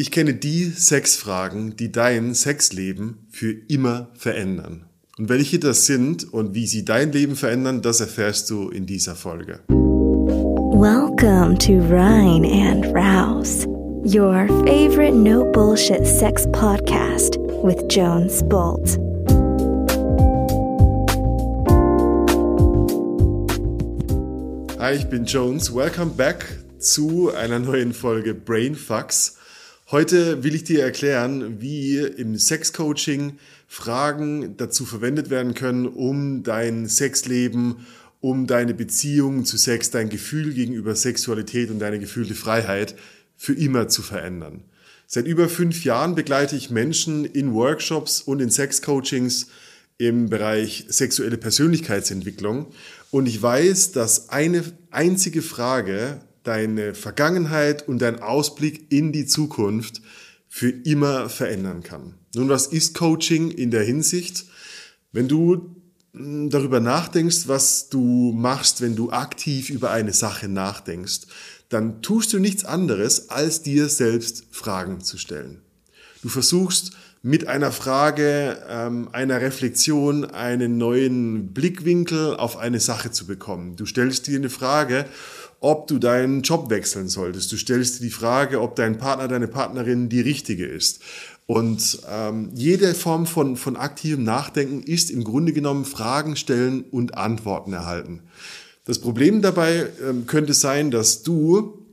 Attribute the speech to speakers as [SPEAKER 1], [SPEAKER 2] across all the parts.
[SPEAKER 1] Ich kenne die Sexfragen, die dein Sexleben für immer verändern. Und welche das sind und wie sie dein Leben verändern, das erfährst du in dieser Folge.
[SPEAKER 2] Welcome to Rhine and Rouse, your favorite no bullshit sex podcast with Jones Bolt.
[SPEAKER 1] Hi, ich bin Jones. Welcome back zu einer neuen Folge Brainfucks. Heute will ich dir erklären, wie im Sexcoaching Fragen dazu verwendet werden können, um dein Sexleben, um deine Beziehung zu Sex, dein Gefühl gegenüber Sexualität und deine gefühlte Freiheit für immer zu verändern. Seit über fünf Jahren begleite ich Menschen in Workshops und in Sexcoachings im Bereich sexuelle Persönlichkeitsentwicklung. Und ich weiß, dass eine einzige Frage deine Vergangenheit und dein Ausblick in die Zukunft für immer verändern kann. Nun, was ist Coaching in der Hinsicht? Wenn du hm, darüber nachdenkst, was du machst, wenn du aktiv über eine Sache nachdenkst, dann tust du nichts anderes, als dir selbst Fragen zu stellen. Du versuchst mit einer Frage, ähm, einer Reflexion einen neuen Blickwinkel auf eine Sache zu bekommen. Du stellst dir eine Frage ob du deinen Job wechseln solltest. Du stellst dir die Frage, ob dein Partner, deine Partnerin die richtige ist. Und ähm, jede Form von, von aktivem Nachdenken ist im Grunde genommen Fragen stellen und Antworten erhalten. Das Problem dabei ähm, könnte sein, dass du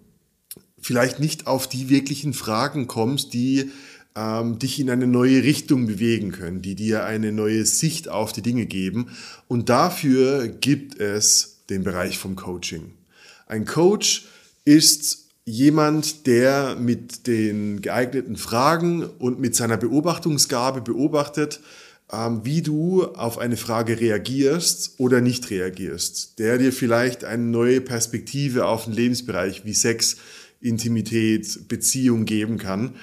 [SPEAKER 1] vielleicht nicht auf die wirklichen Fragen kommst, die ähm, dich in eine neue Richtung bewegen können, die dir eine neue Sicht auf die Dinge geben. Und dafür gibt es den Bereich vom Coaching. Ein Coach ist jemand, der mit den geeigneten Fragen und mit seiner Beobachtungsgabe beobachtet, ähm, wie du auf eine Frage reagierst oder nicht reagierst, der dir vielleicht eine neue Perspektive auf den Lebensbereich wie Sex, Intimität, Beziehung geben kann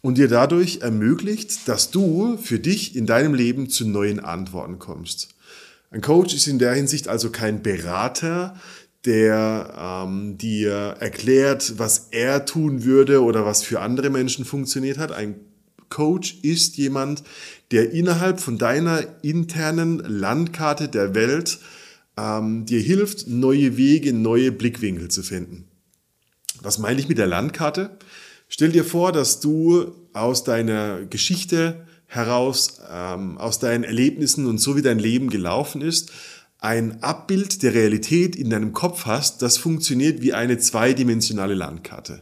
[SPEAKER 1] und dir dadurch ermöglicht, dass du für dich in deinem Leben zu neuen Antworten kommst. Ein Coach ist in der Hinsicht also kein Berater, der ähm, dir erklärt, was er tun würde oder was für andere Menschen funktioniert hat. Ein Coach ist jemand, der innerhalb von deiner internen Landkarte der Welt ähm, dir hilft, neue Wege, neue Blickwinkel zu finden. Was meine ich mit der Landkarte? Stell dir vor, dass du aus deiner Geschichte heraus, ähm, aus deinen Erlebnissen und so wie dein Leben gelaufen ist, ein Abbild der Realität in deinem Kopf hast, das funktioniert wie eine zweidimensionale Landkarte.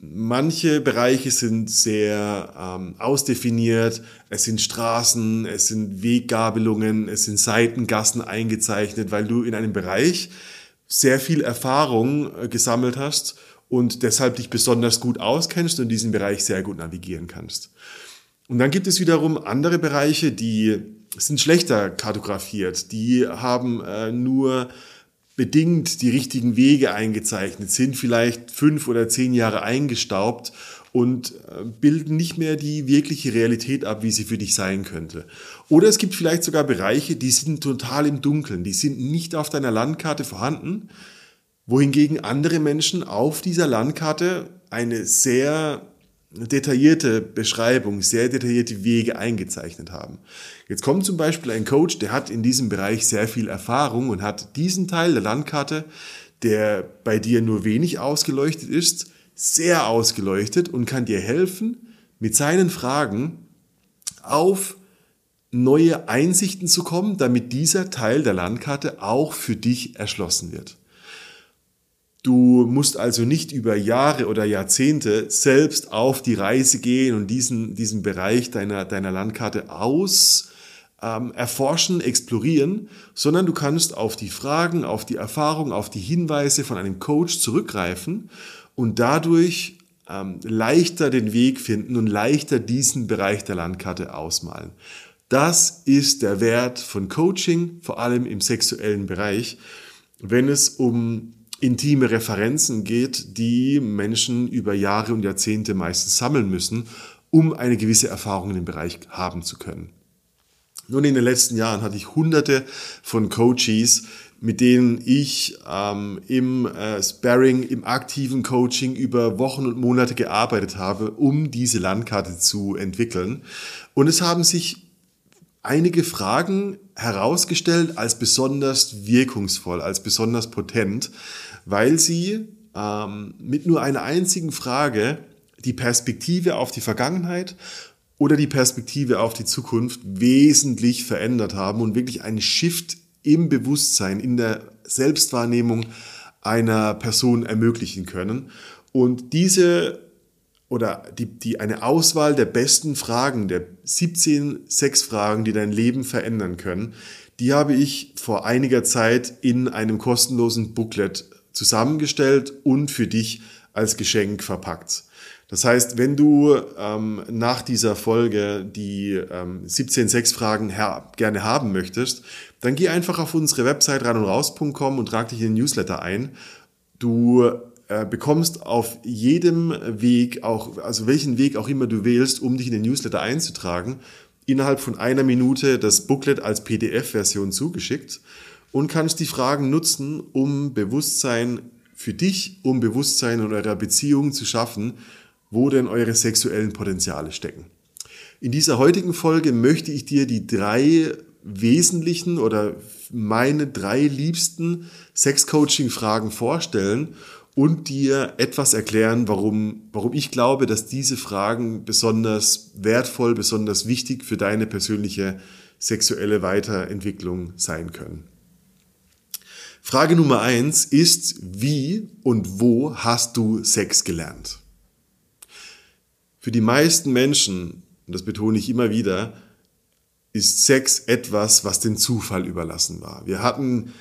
[SPEAKER 1] Manche Bereiche sind sehr ähm, ausdefiniert, es sind Straßen, es sind Weggabelungen, es sind Seitengassen eingezeichnet, weil du in einem Bereich sehr viel Erfahrung äh, gesammelt hast und deshalb dich besonders gut auskennst und diesen Bereich sehr gut navigieren kannst. Und dann gibt es wiederum andere Bereiche, die sind schlechter kartografiert. Die haben äh, nur bedingt die richtigen Wege eingezeichnet, sind vielleicht fünf oder zehn Jahre eingestaubt und äh, bilden nicht mehr die wirkliche Realität ab, wie sie für dich sein könnte. Oder es gibt vielleicht sogar Bereiche, die sind total im Dunkeln, die sind nicht auf deiner Landkarte vorhanden, wohingegen andere Menschen auf dieser Landkarte eine sehr detaillierte Beschreibung, sehr detaillierte Wege eingezeichnet haben. Jetzt kommt zum Beispiel ein Coach, der hat in diesem Bereich sehr viel Erfahrung und hat diesen Teil der Landkarte, der bei dir nur wenig ausgeleuchtet ist, sehr ausgeleuchtet und kann dir helfen, mit seinen Fragen auf neue Einsichten zu kommen, damit dieser Teil der Landkarte auch für dich erschlossen wird. Du musst also nicht über Jahre oder Jahrzehnte selbst auf die Reise gehen und diesen, diesen Bereich deiner, deiner Landkarte aus ähm, erforschen, explorieren, sondern du kannst auf die Fragen, auf die Erfahrung, auf die Hinweise von einem Coach zurückgreifen und dadurch ähm, leichter den Weg finden und leichter diesen Bereich der Landkarte ausmalen. Das ist der Wert von Coaching, vor allem im sexuellen Bereich, wenn es um intime Referenzen geht, die Menschen über Jahre und Jahrzehnte meistens sammeln müssen, um eine gewisse Erfahrung in dem Bereich haben zu können. Nun, in den letzten Jahren hatte ich hunderte von Coaches, mit denen ich ähm, im äh, Sparring, im aktiven Coaching über Wochen und Monate gearbeitet habe, um diese Landkarte zu entwickeln. Und es haben sich einige Fragen herausgestellt als besonders wirkungsvoll, als besonders potent, weil sie ähm, mit nur einer einzigen Frage die Perspektive auf die Vergangenheit oder die Perspektive auf die Zukunft wesentlich verändert haben und wirklich einen Shift im Bewusstsein, in der Selbstwahrnehmung einer Person ermöglichen können. Und diese oder die, die eine Auswahl der besten Fragen, der 17 Sexfragen, die dein Leben verändern können, die habe ich vor einiger Zeit in einem kostenlosen Booklet zusammengestellt und für dich als Geschenk verpackt. Das heißt, wenn du ähm, nach dieser Folge die ähm, 17 Sexfragen gerne haben möchtest, dann geh einfach auf unsere Website rein und raus.com und trag dich in den Newsletter ein. Du äh, bekommst auf jedem Weg, auch, also welchen Weg auch immer du wählst, um dich in den Newsletter einzutragen, innerhalb von einer Minute das Booklet als PDF-Version zugeschickt und kannst die Fragen nutzen, um Bewusstsein für dich, um Bewusstsein in eurer Beziehung zu schaffen, wo denn eure sexuellen Potenziale stecken. In dieser heutigen Folge möchte ich dir die drei wesentlichen oder meine drei liebsten Sex-Coaching-Fragen vorstellen und dir etwas erklären, warum, warum ich glaube, dass diese Fragen besonders wertvoll, besonders wichtig für deine persönliche sexuelle Weiterentwicklung sein können. Frage Nummer eins ist, wie und wo hast du Sex gelernt? Für die meisten Menschen, und das betone ich immer wieder, ist Sex etwas, was dem Zufall überlassen war. Wir hatten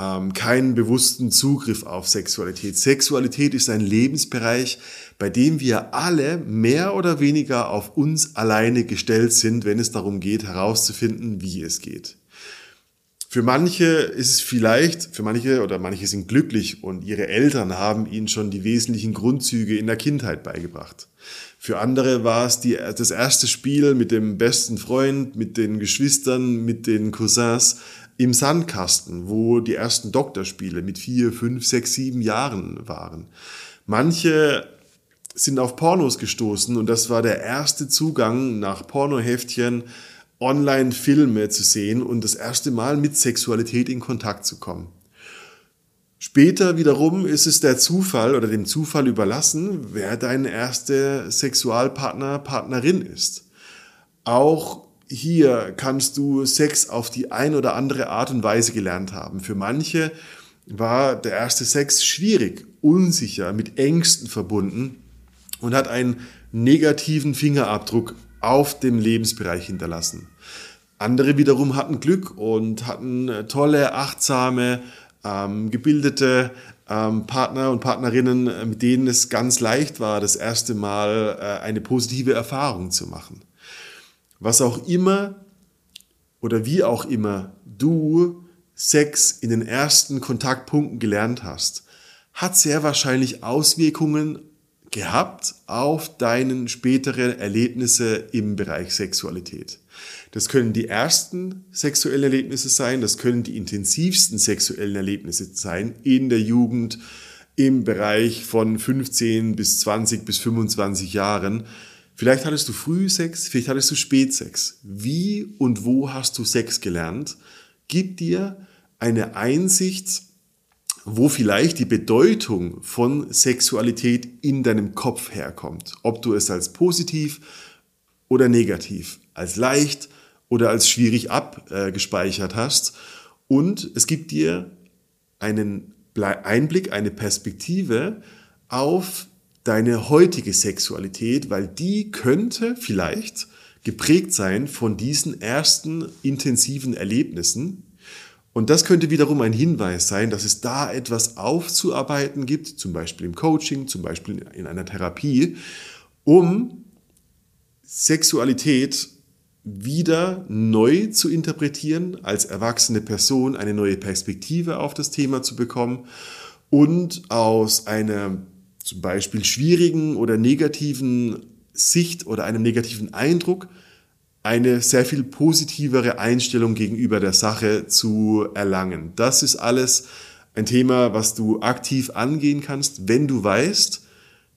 [SPEAKER 1] ähm, keinen bewussten Zugriff auf Sexualität. Sexualität ist ein Lebensbereich, bei dem wir alle mehr oder weniger auf uns alleine gestellt sind, wenn es darum geht, herauszufinden, wie es geht. Für manche ist es vielleicht, für manche oder manche sind glücklich und ihre Eltern haben ihnen schon die wesentlichen Grundzüge in der Kindheit beigebracht. Für andere war es die, das erste Spiel mit dem besten Freund, mit den Geschwistern, mit den Cousins im Sandkasten, wo die ersten Doktorspiele mit vier, fünf, sechs, sieben Jahren waren. Manche sind auf Pornos gestoßen und das war der erste Zugang nach Pornoheftchen Online-Filme zu sehen und das erste Mal mit Sexualität in Kontakt zu kommen. Später wiederum ist es der Zufall oder dem Zufall überlassen, wer dein erster Sexualpartner, Partnerin ist. Auch hier kannst du Sex auf die ein oder andere Art und Weise gelernt haben. Für manche war der erste Sex schwierig, unsicher, mit Ängsten verbunden und hat einen negativen Fingerabdruck auf dem Lebensbereich hinterlassen. Andere wiederum hatten Glück und hatten äh, tolle, achtsame, ähm, gebildete ähm, Partner und Partnerinnen, äh, mit denen es ganz leicht war, das erste Mal äh, eine positive Erfahrung zu machen. Was auch immer oder wie auch immer du Sex in den ersten Kontaktpunkten gelernt hast, hat sehr wahrscheinlich Auswirkungen gehabt auf deinen späteren Erlebnisse im Bereich Sexualität. Das können die ersten sexuellen Erlebnisse sein, das können die intensivsten sexuellen Erlebnisse sein in der Jugend, im Bereich von 15 bis 20 bis 25 Jahren. Vielleicht hattest du Frühsex, vielleicht hattest du Spätsex. Wie und wo hast du Sex gelernt? Gib dir eine Einsicht wo vielleicht die Bedeutung von Sexualität in deinem Kopf herkommt. Ob du es als positiv oder negativ, als leicht oder als schwierig abgespeichert hast. Und es gibt dir einen Einblick, eine Perspektive auf deine heutige Sexualität, weil die könnte vielleicht geprägt sein von diesen ersten intensiven Erlebnissen, und das könnte wiederum ein Hinweis sein, dass es da etwas aufzuarbeiten gibt, zum Beispiel im Coaching, zum Beispiel in einer Therapie, um Sexualität wieder neu zu interpretieren, als erwachsene Person eine neue Perspektive auf das Thema zu bekommen und aus einer zum Beispiel schwierigen oder negativen Sicht oder einem negativen Eindruck eine sehr viel positivere Einstellung gegenüber der Sache zu erlangen. Das ist alles ein Thema, was du aktiv angehen kannst, wenn du weißt,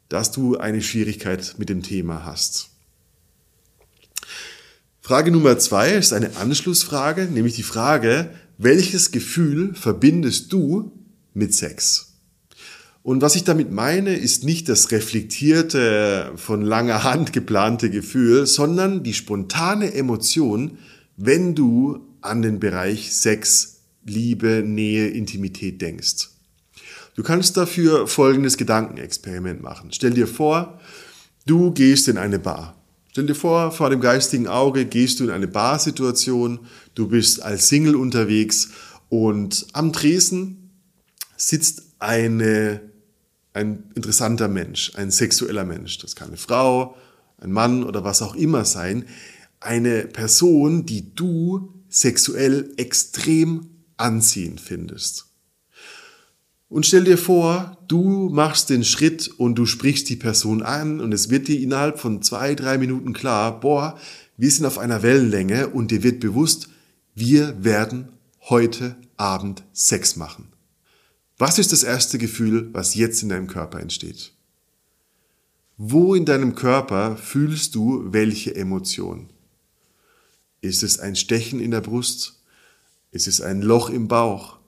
[SPEAKER 1] dass du eine Schwierigkeit mit dem Thema hast. Frage Nummer zwei ist eine Anschlussfrage, nämlich die Frage, welches Gefühl verbindest du mit Sex? Und was ich damit meine, ist nicht das reflektierte, von langer Hand geplante Gefühl, sondern die spontane Emotion, wenn du an den Bereich Sex, Liebe, Nähe, Intimität denkst. Du kannst dafür folgendes Gedankenexperiment machen. Stell dir vor, du gehst in eine Bar. Stell dir vor, vor dem geistigen Auge gehst du in eine Barsituation, du bist als Single unterwegs und am Tresen sitzt eine ein interessanter Mensch, ein sexueller Mensch. Das kann eine Frau, ein Mann oder was auch immer sein. Eine Person, die du sexuell extrem anziehend findest. Und stell dir vor, du machst den Schritt und du sprichst die Person an und es wird dir innerhalb von zwei, drei Minuten klar, boah, wir sind auf einer Wellenlänge und dir wird bewusst, wir werden heute Abend Sex machen. Was ist das erste Gefühl, was jetzt in deinem Körper entsteht? Wo in deinem Körper fühlst du welche Emotion? Ist es ein Stechen in der Brust? Ist es ein Loch im Bauch?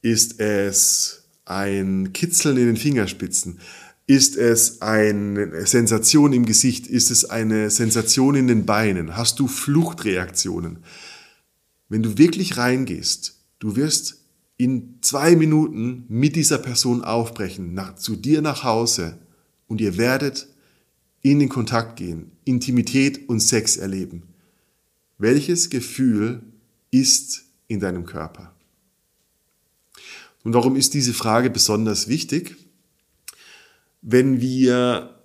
[SPEAKER 1] Ist es ein Kitzeln in den Fingerspitzen? Ist es eine Sensation im Gesicht? Ist es eine Sensation in den Beinen? Hast du Fluchtreaktionen? Wenn du wirklich reingehst, du wirst in zwei Minuten mit dieser Person aufbrechen, nach, zu dir nach Hause und ihr werdet in den Kontakt gehen, Intimität und Sex erleben. Welches Gefühl ist in deinem Körper? Und warum ist diese Frage besonders wichtig? Wenn wir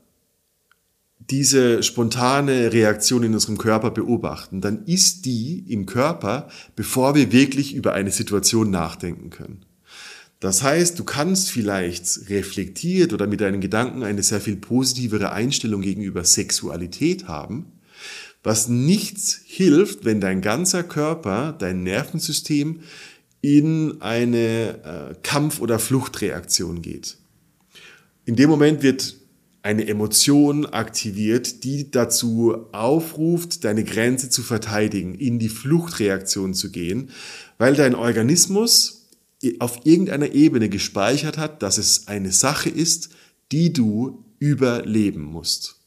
[SPEAKER 1] diese spontane Reaktion in unserem Körper beobachten, dann ist die im Körper, bevor wir wirklich über eine Situation nachdenken können. Das heißt, du kannst vielleicht reflektiert oder mit deinen Gedanken eine sehr viel positivere Einstellung gegenüber Sexualität haben, was nichts hilft, wenn dein ganzer Körper, dein Nervensystem in eine äh, Kampf- oder Fluchtreaktion geht. In dem Moment wird eine Emotion aktiviert, die dazu aufruft, deine Grenze zu verteidigen, in die Fluchtreaktion zu gehen, weil dein Organismus auf irgendeiner Ebene gespeichert hat, dass es eine Sache ist, die du überleben musst.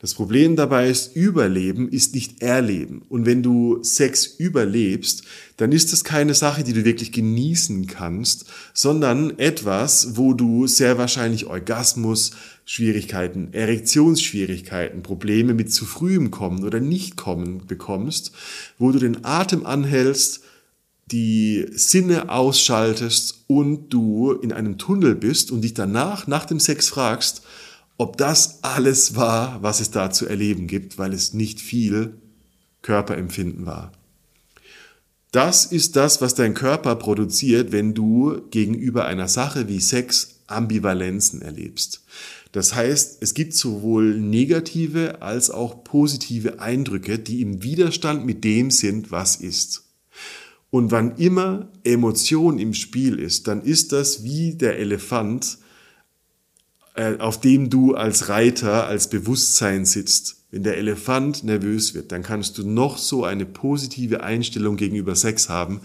[SPEAKER 1] Das Problem dabei ist, Überleben ist nicht Erleben. Und wenn du Sex überlebst, dann ist das keine Sache, die du wirklich genießen kannst, sondern etwas, wo du sehr wahrscheinlich Orgasmus, Schwierigkeiten, Erektionsschwierigkeiten, Probleme mit zu frühem Kommen oder nicht kommen bekommst, wo du den Atem anhältst, die Sinne ausschaltest und du in einem Tunnel bist und dich danach, nach dem Sex fragst, ob das alles war, was es da zu erleben gibt, weil es nicht viel Körperempfinden war. Das ist das, was dein Körper produziert, wenn du gegenüber einer Sache wie Sex Ambivalenzen erlebst. Das heißt, es gibt sowohl negative als auch positive Eindrücke, die im Widerstand mit dem sind, was ist. Und wann immer Emotion im Spiel ist, dann ist das wie der Elefant, auf dem du als Reiter, als Bewusstsein sitzt. Wenn der Elefant nervös wird, dann kannst du noch so eine positive Einstellung gegenüber Sex haben.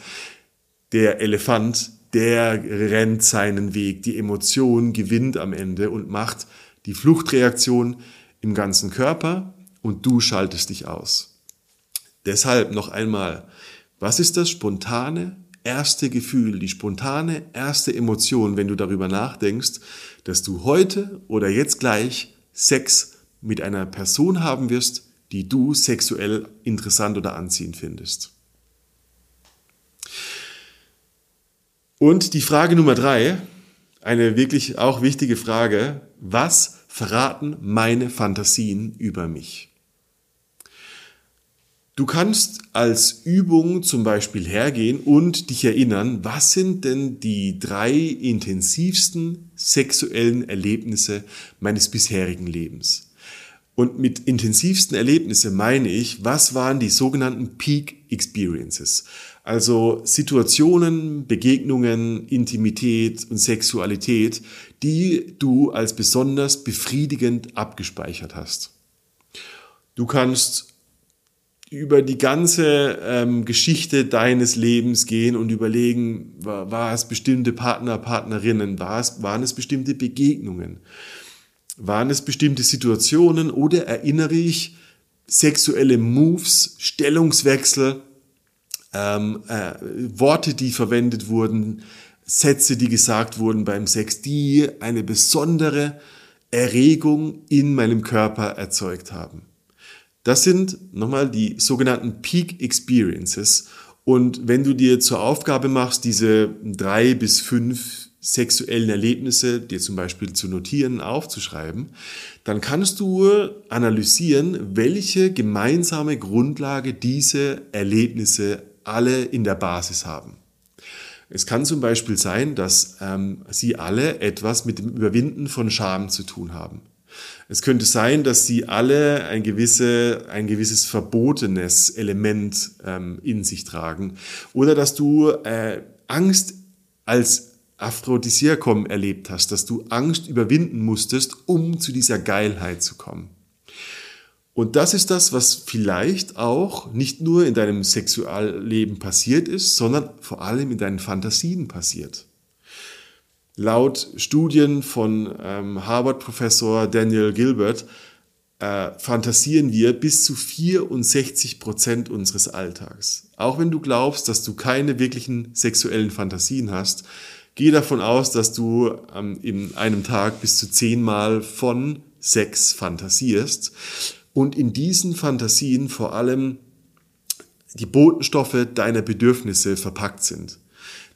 [SPEAKER 1] Der Elefant, der rennt seinen Weg. Die Emotion gewinnt am Ende und macht die Fluchtreaktion im ganzen Körper und du schaltest dich aus. Deshalb noch einmal, was ist das spontane erste Gefühl, die spontane erste Emotion, wenn du darüber nachdenkst, dass du heute oder jetzt gleich Sex mit einer Person haben wirst, die du sexuell interessant oder anziehend findest. Und die Frage Nummer drei, eine wirklich auch wichtige Frage, was verraten meine Fantasien über mich? Du kannst als Übung zum Beispiel hergehen und dich erinnern, was sind denn die drei intensivsten sexuellen Erlebnisse meines bisherigen Lebens? Und mit intensivsten Erlebnissen meine ich, was waren die sogenannten Peak Experiences? Also Situationen, Begegnungen, Intimität und Sexualität, die du als besonders befriedigend abgespeichert hast. Du kannst über die ganze ähm, Geschichte deines Lebens gehen und überlegen, war, war es bestimmte Partner, Partnerinnen, war es, waren es bestimmte Begegnungen, waren es bestimmte Situationen oder erinnere ich sexuelle Moves, Stellungswechsel, ähm, äh, Worte, die verwendet wurden, Sätze, die gesagt wurden beim Sex, die eine besondere Erregung in meinem Körper erzeugt haben. Das sind nochmal die sogenannten Peak Experiences. Und wenn du dir zur Aufgabe machst, diese drei bis fünf sexuellen Erlebnisse dir zum Beispiel zu notieren, aufzuschreiben, dann kannst du analysieren, welche gemeinsame Grundlage diese Erlebnisse alle in der Basis haben. Es kann zum Beispiel sein, dass ähm, sie alle etwas mit dem Überwinden von Scham zu tun haben. Es könnte sein, dass sie alle ein, gewisse, ein gewisses verbotenes Element ähm, in sich tragen. Oder dass du äh, Angst als Aphrodisiakum erlebt hast, dass du Angst überwinden musstest, um zu dieser Geilheit zu kommen. Und das ist das, was vielleicht auch nicht nur in deinem Sexualleben passiert ist, sondern vor allem in deinen Fantasien passiert. Laut Studien von ähm, Harvard-Professor Daniel Gilbert äh, fantasieren wir bis zu 64 Prozent unseres Alltags. Auch wenn du glaubst, dass du keine wirklichen sexuellen Fantasien hast, geh davon aus, dass du ähm, in einem Tag bis zu zehnmal von Sex fantasierst und in diesen Fantasien vor allem die Botenstoffe deiner Bedürfnisse verpackt sind.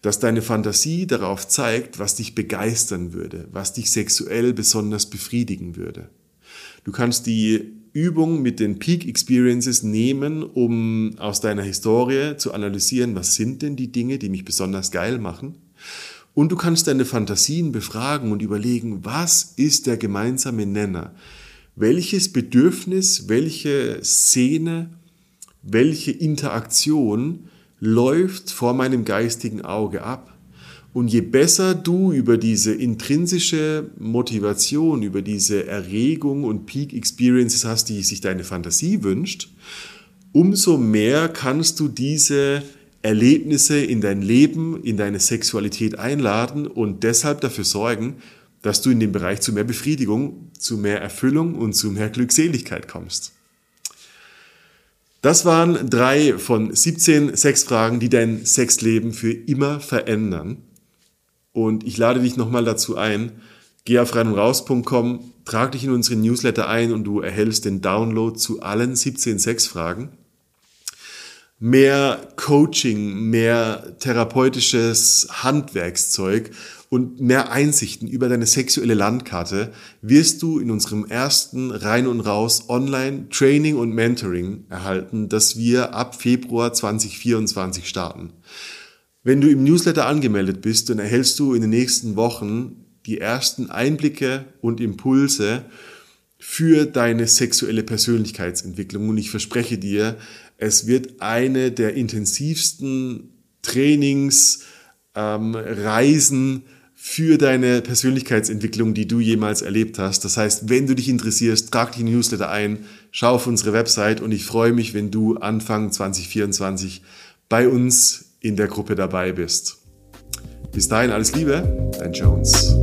[SPEAKER 1] Dass deine Fantasie darauf zeigt, was dich begeistern würde, was dich sexuell besonders befriedigen würde. Du kannst die Übung mit den Peak Experiences nehmen, um aus deiner Historie zu analysieren, was sind denn die Dinge, die mich besonders geil machen. Und du kannst deine Fantasien befragen und überlegen, was ist der gemeinsame Nenner? welches Bedürfnis, welche Szene, welche Interaktion läuft vor meinem geistigen Auge ab. Und je besser du über diese intrinsische Motivation, über diese Erregung und Peak Experiences hast, die sich deine Fantasie wünscht, umso mehr kannst du diese Erlebnisse in dein Leben, in deine Sexualität einladen und deshalb dafür sorgen, dass du in dem Bereich zu mehr Befriedigung, zu mehr Erfüllung und zu mehr Glückseligkeit kommst. Das waren drei von 17 Sexfragen, die dein Sexleben für immer verändern. Und ich lade dich nochmal dazu ein, geh auf reinundraus.com, trag dich in unseren Newsletter ein und du erhältst den Download zu allen 17 Sexfragen. Mehr Coaching, mehr therapeutisches Handwerkszeug und mehr Einsichten über deine sexuelle Landkarte wirst du in unserem ersten Rein und Raus Online Training und Mentoring erhalten, das wir ab Februar 2024 starten. Wenn du im Newsletter angemeldet bist, dann erhältst du in den nächsten Wochen die ersten Einblicke und Impulse für deine sexuelle Persönlichkeitsentwicklung. Und ich verspreche dir, es wird eine der intensivsten Trainings, ähm, für deine Persönlichkeitsentwicklung, die du jemals erlebt hast. Das heißt, wenn du dich interessierst, trag dich in die Newsletter ein, schau auf unsere Website und ich freue mich, wenn du Anfang 2024 bei uns in der Gruppe dabei bist. Bis dahin alles Liebe, dein Jones.